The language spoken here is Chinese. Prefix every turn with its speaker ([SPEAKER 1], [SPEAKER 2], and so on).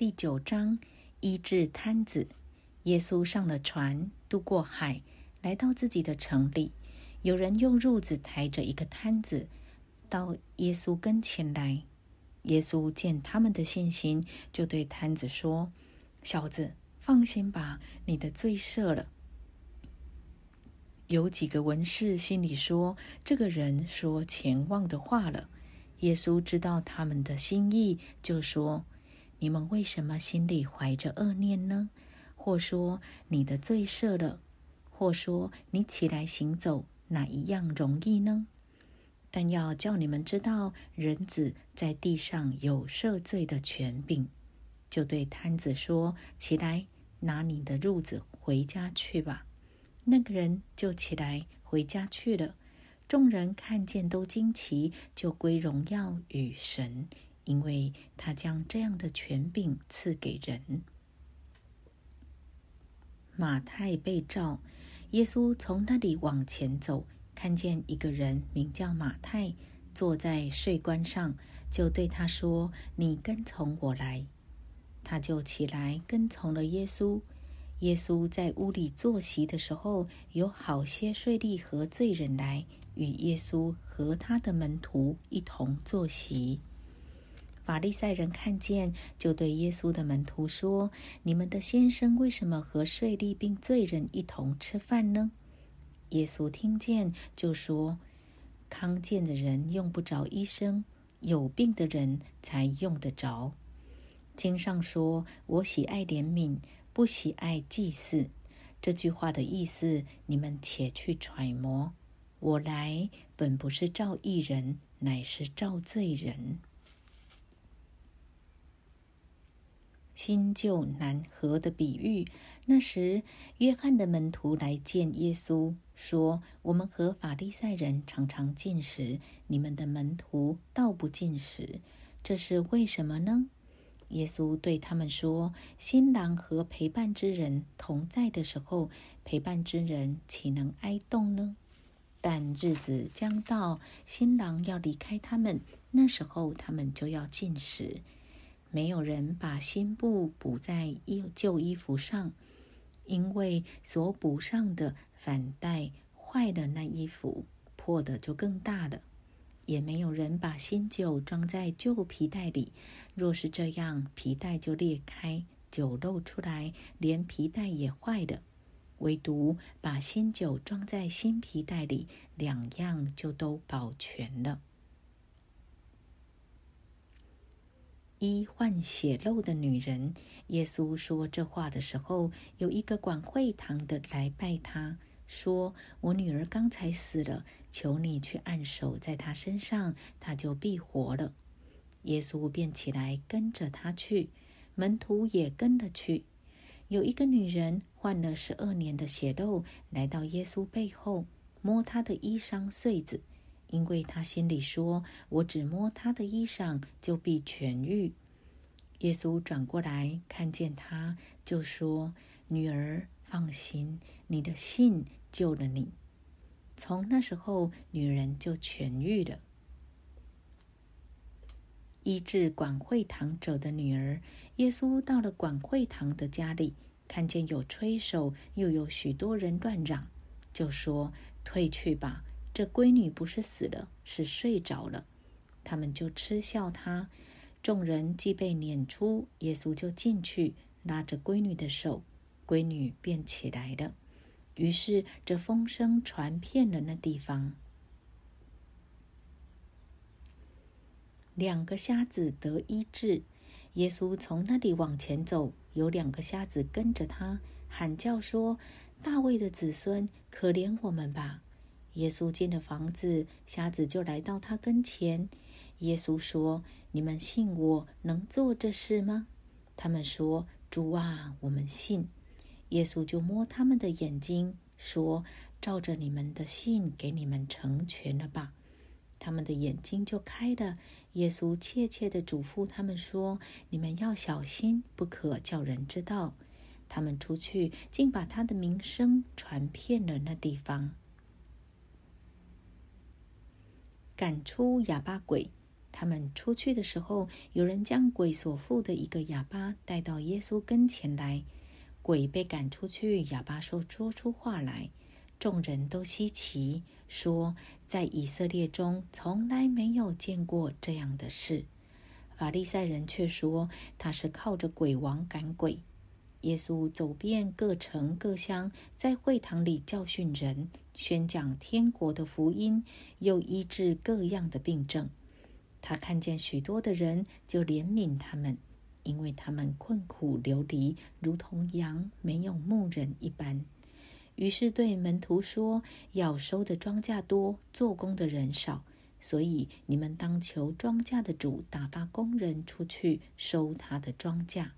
[SPEAKER 1] 第九章医治瘫子。耶稣上了船，渡过海，来到自己的城里。有人用褥子抬着一个摊子到耶稣跟前来。耶稣见他们的信心，就对摊子说：“小子，放心吧，你的罪赦了。”有几个文士心里说：“这个人说前望的话了。”耶稣知道他们的心意，就说：“你们为什么心里怀着恶念呢？或说你的罪赦了，或说你起来行走，哪一样容易呢？但要叫你们知道，人子在地上有赦罪的权柄。”就对摊子说：“起来，拿你的褥子回家去吧。”那个人就起来回家去了。众人看见都惊奇，就归荣耀与神，因为他将这样的权柄赐给人。马太被召，耶稣从那里往前走，看见一个人名叫马太，坐在税关上，就对他说：“你跟从我来。”他就起来跟从了耶稣。耶稣在屋里坐席的时候，有好些税吏和罪人来。与耶稣和他的门徒一同坐席。法利赛人看见，就对耶稣的门徒说：“你们的先生为什么和税吏并罪人一同吃饭呢？”耶稣听见，就说：“康健的人用不着医生，有病的人才用得着。经上说：‘我喜爱怜悯，不喜爱祭祀。’这句话的意思，你们且去揣摩。”我来本不是召义人，乃是召罪人。新旧难合的比喻。那时，约翰的门徒来见耶稣，说：“我们和法利赛人常常进食，你们的门徒倒不进食，这是为什么呢？”耶稣对他们说：“新郎和陪伴之人同在的时候，陪伴之人岂能哀动呢？”但日子将到，新郎要离开他们，那时候他们就要进食。没有人把新布补在衣旧衣服上，因为所补上的反带坏的那衣服，破的就更大了。也没有人把新酒装在旧皮袋里，若是这样，皮带就裂开，酒漏出来，连皮带也坏了。唯独把新酒装在新皮袋里，两样就都保全了。一患血漏的女人，耶稣说这话的时候，有一个管会堂的来拜他，说：“我女儿刚才死了，求你去按手在她身上，她就必活了。”耶稣便起来跟着他去，门徒也跟了去。有一个女人患了十二年的血漏，来到耶稣背后摸他的衣裳穗子，因为他心里说：“我只摸他的衣裳，就必痊愈。”耶稣转过来看见他，就说：“女儿，放心，你的信救了你。”从那时候，女人就痊愈了。医治管会堂者的女儿，耶稣到了管会堂的家里，看见有吹手，又有许多人乱嚷，就说：“退去吧，这闺女不是死了，是睡着了。”他们就嗤笑他。众人既被撵出，耶稣就进去，拉着闺女的手，闺女便起来了。于是这风声传遍了那地方。两个瞎子得医治，耶稣从那里往前走，有两个瞎子跟着他，喊叫说：“大卫的子孙，可怜我们吧！”耶稣进了房子，瞎子就来到他跟前。耶稣说：“你们信我能做这事吗？”他们说：“主啊，我们信。”耶稣就摸他们的眼睛，说：“照着你们的信，给你们成全了吧。”他们的眼睛就开了。耶稣切切的嘱咐他们说：“你们要小心，不可叫人知道。”他们出去，竟把他的名声传遍了那地方。赶出哑巴鬼，他们出去的时候，有人将鬼所附的一个哑巴带到耶稣跟前来。鬼被赶出去，哑巴说说出话来。众人都稀奇，说在以色列中从来没有见过这样的事。法利赛人却说他是靠着鬼王赶鬼。耶稣走遍各城各乡，在会堂里教训人，宣讲天国的福音，又医治各样的病症。他看见许多的人，就怜悯他们，因为他们困苦流离，如同羊没有牧人一般。于是对门徒说：“要收的庄稼多，做工的人少，所以你们当求庄稼的主打发工人出去收他的庄稼。”